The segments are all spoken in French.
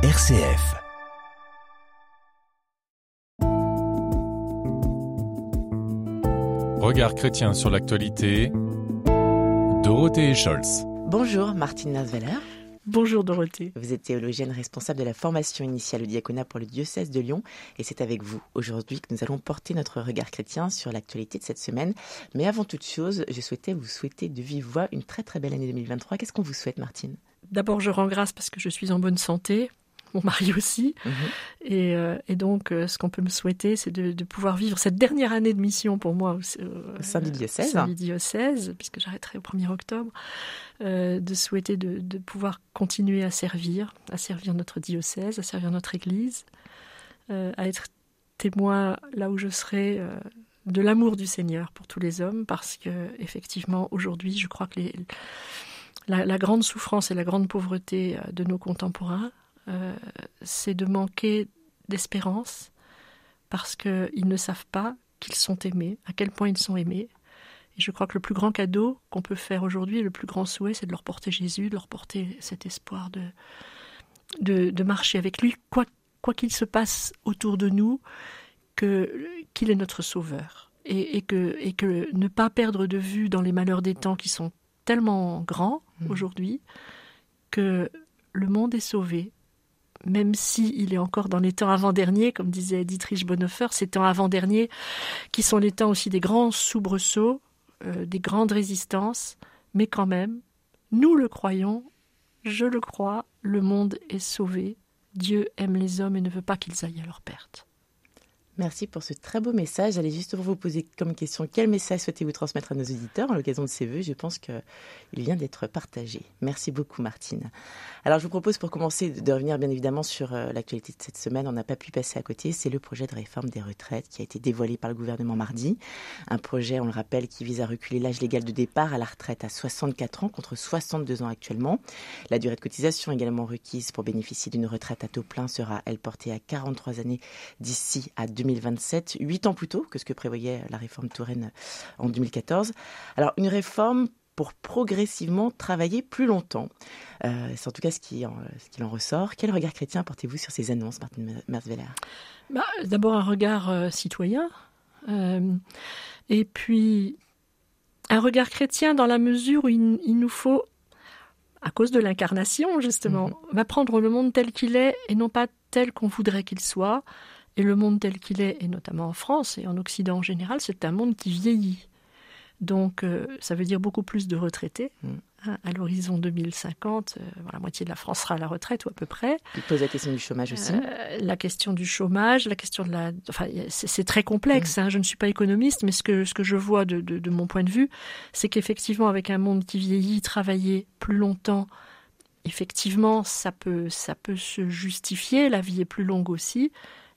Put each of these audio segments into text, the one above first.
RCF. Regard chrétien sur l'actualité. Dorothée Scholz. Bonjour Martine Nasveller. Bonjour Dorothée. Vous êtes théologienne responsable de la formation initiale au diaconat pour le diocèse de Lyon et c'est avec vous aujourd'hui que nous allons porter notre regard chrétien sur l'actualité de cette semaine. Mais avant toute chose, je souhaitais vous souhaiter de vive voix une très très belle année 2023. Qu'est-ce qu'on vous souhaite Martine? D'abord, je rends grâce parce que je suis en bonne santé, mon mari aussi. Mhm. Et, euh, et donc, euh, ce qu'on peut me souhaiter, c'est de, de pouvoir vivre cette dernière année de mission pour moi au, Au sein du diocèse. sein du diocèse, puisque j'arrêterai au 1er octobre, euh, de souhaiter de, de pouvoir continuer à servir, à servir notre diocèse, à servir notre Église, euh, à être témoin là où je serai euh, de l'amour du Seigneur pour tous les hommes, parce que effectivement aujourd'hui, je crois que les, la, la grande souffrance et la grande pauvreté euh, de nos contemporains, euh, c'est de manquer d'espérance, parce qu'ils ne savent pas qu'ils sont aimés, à quel point ils sont aimés. Et je crois que le plus grand cadeau qu'on peut faire aujourd'hui, le plus grand souhait, c'est de leur porter Jésus, de leur porter cet espoir de, de, de marcher avec lui, quoi quoi qu'il se passe autour de nous, que qu'il est notre sauveur. Et, et, que, et que ne pas perdre de vue dans les malheurs des temps qui sont tellement grands Mhm. aujourd'hui, que le monde est sauvé, même s'il est encore dans les temps avant-derniers, comme disait Dietrich Bonhoeffer, ces temps avant-derniers qui sont les temps aussi des grands soubresauts, euh, des grandes résistances, mais quand même, nous le croyons, je le crois, le monde est sauvé. Dieu aime les hommes et ne veut pas qu'ils aillent à leur perte. Merci pour ce très beau message. J'allais justement vous poser comme question quel message souhaitez-vous transmettre à nos auditeurs à l'occasion de ces vœux? Je pense qu'il vient d'être partagé. Merci beaucoup Martine. Alors je vous propose pour commencer de revenir bien évidemment sur euh, l'actualité de cette semaine. On n'a pas pu passer à côté. C'est le projet de réforme des retraites qui a été dévoilé par le gouvernement mardi. Un projet, on le rappelle, qui vise à reculer l'âge légal de départ à la retraite à 64 ans contre 62 ans actuellement. La durée de cotisation également requise pour bénéficier d'une retraite à taux plein sera, elle, portée à 43 années d'ici à 2027, huit ans plus tôt que ce que prévoyait la réforme Touraine en 2014. Alors, une réforme pour progressivement travailler plus longtemps. Euh, c'est en tout cas ce qui, en, ce qui en ressort. Quel regard chrétien portez-vous sur ces annonces, Martin Merzveller Bah, D'abord un regard euh, citoyen, euh, et puis un regard chrétien dans la mesure où il, il nous faut, à cause de l'incarnation justement, Mhm. apprendre le monde tel qu'il est et non pas tel qu'on voudrait qu'il soit. Et le monde tel qu'il est, et notamment en France et en Occident en général, c'est un monde qui vieillit. Donc euh, ça veut dire beaucoup plus de retraités. Mhm. Hein, à l'horizon 2050, euh, la moitié de la France sera à la retraite ou à peu près. Il pose la question du chômage aussi. Euh, la question du chômage, la question de la, enfin, c'est très complexe. Hein, je ne suis pas économiste, mais ce que ce que je vois de, de, de mon point de vue, c'est qu'effectivement, avec un monde qui vieillit, travailler plus longtemps, effectivement, ça peut ça peut se justifier. La vie est plus longue aussi.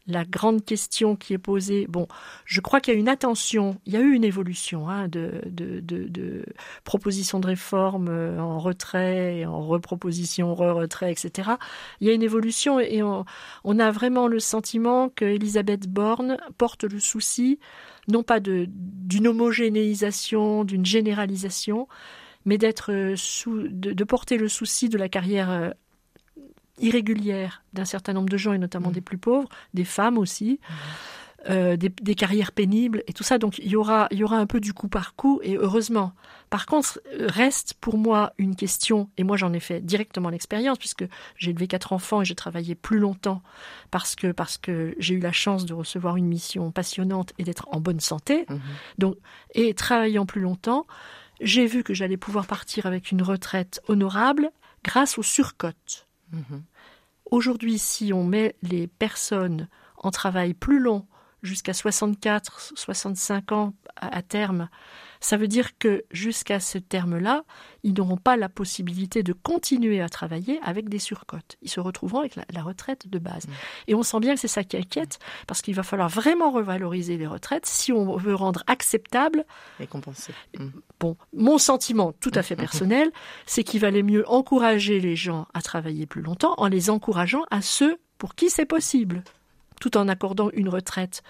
La grande question qui est posée, bon, je crois qu'il y a une attention, il y a eu une évolution hein, de, propositions de réforme euh, en retrait, en reproposition, re-retrait, etc. Il y a une évolution et on, a vraiment le sentiment que Elisabeth Borne porte le souci, non pas d'une homogénéisation, d'une généralisation, mais d'être euh, de porter le souci de la carrière euh, irrégulière d'un certain nombre de gens et notamment Mhm. des plus pauvres, des femmes aussi. euh, des, des carrières pénibles et tout ça. Donc il y aura, il y aura un peu du coup par coup et heureusement. Par contre, euh, reste pour moi une question, et moi j'en ai fait directement l'expérience puisque j'ai élevé quatre enfants et j'ai travaillé plus longtemps parce que, parce que j'ai eu la chance de recevoir une mission passionnante et d'être en bonne santé. Mhm. Donc, et travaillant plus longtemps, j'ai vu que j'allais pouvoir partir avec une retraite honorable grâce aux surcotes. Mhm. Aujourd'hui, si on met les personnes en travail plus long, jusqu'à 64, 65 ans à, terme, ça veut dire que jusqu'à ce terme-là, ils n'auront pas la possibilité de continuer à travailler avec des surcotes. Ils se retrouveront avec la, la retraite de base. Mmh. Et on sent bien que c'est ça qui inquiète, parce qu'il va falloir vraiment revaloriser les retraites si on veut rendre acceptable Récompensé. Mhm. Bon, mon sentiment tout à fait personnel, c'est qu'il valait mieux encourager les gens à travailler plus longtemps en les encourageant à ceux pour qui c'est possible, tout en accordant une retraite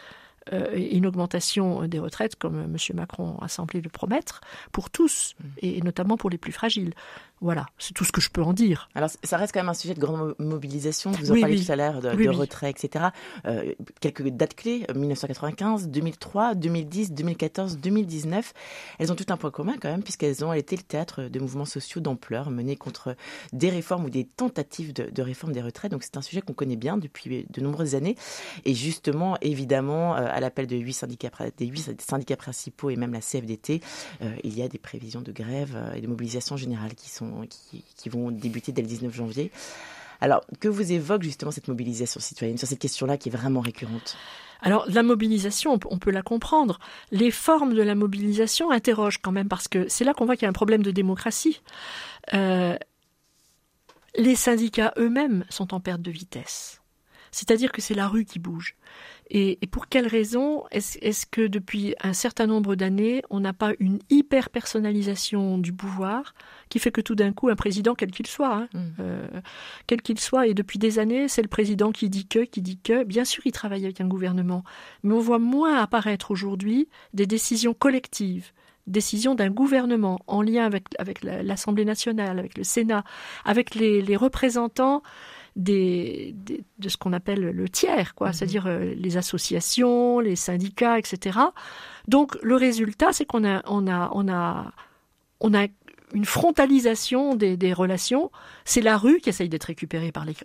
euh, et une augmentation des retraites, comme M. Macron a semblé le promettre, pour tous, et, et notamment pour les plus fragiles. Voilà, c'est tout ce que je peux en dire. Alors, ça reste quand même un sujet de grande mobilisation. Vous en parlez tout à l'heure de, retrait, etc. Euh, quelques dates clés 1995, 2003, 2010, 2014, 2019. Elles ont tout un point commun quand même, puisqu'elles ont été le théâtre de mouvements sociaux d'ampleur menés contre des réformes ou des tentatives de, de réforme des retraites. Donc, c'est un sujet qu'on connaît bien depuis de nombreuses années. Et justement, évidemment, euh, à l'appel de huit syndicats, des huit syndicats principaux et même la CFDT, euh, il y a des prévisions de grève et de mobilisation générale qui sont qui, vont débuter dès le 19 janvier. Alors, que vous évoque justement cette mobilisation citoyenne sur cette question-là qui est vraiment récurrente? Alors la mobilisation, on peut la comprendre. Les formes de la mobilisation interrogent quand même parce que c'est là qu'on voit qu'il y a un problème de démocratie. Euh, les syndicats eux-mêmes sont en perte de vitesse. C'est-à-dire que c'est la rue qui bouge. Et, pour quelle raison est-ce que depuis un certain nombre d'années, on n'a pas une hyper-personnalisation du pouvoir qui fait que tout d'un coup, un président, quel qu'il soit, hein, mm. euh, quel qu'il soit, et depuis des années, c'est le président qui dit que, qui dit que, bien sûr, il travaille avec un gouvernement, mais on voit moins apparaître aujourd'hui des décisions collectives décisions d'un gouvernement en lien avec, avec l'Assemblée nationale, avec le Sénat, avec les, les représentants des, de ce qu'on appelle le tiers, quoi, mhm. c'est-à-dire euh, les associations, les syndicats, etc. Donc le résultat, c'est qu'on a, on a, on a, on a une frontalisation des, des relations. C'est la rue qui essaye d'être récupérée par les,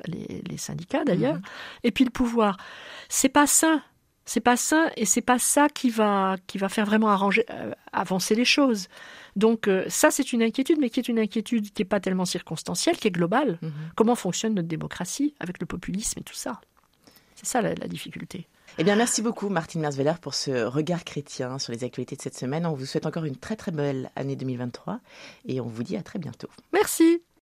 les, syndicats d'ailleurs, mhm. et puis le pouvoir. C'est pas sain. C'est pas sain et c'est pas ça qui va qui va faire vraiment arranger, euh, avancer les choses. Donc euh, ça, c'est une inquiétude, mais qui est une inquiétude qui n'est pas tellement circonstancielle, qui est globale. Mhm. Comment fonctionne notre démocratie avec le populisme et tout ça? C'est ça la, difficulté. Eh bien, merci beaucoup, Martine Mersveller, pour ce regard chrétien sur les actualités de cette semaine. On vous souhaite encore une très très belle année 2023 et on vous dit à très bientôt. Merci.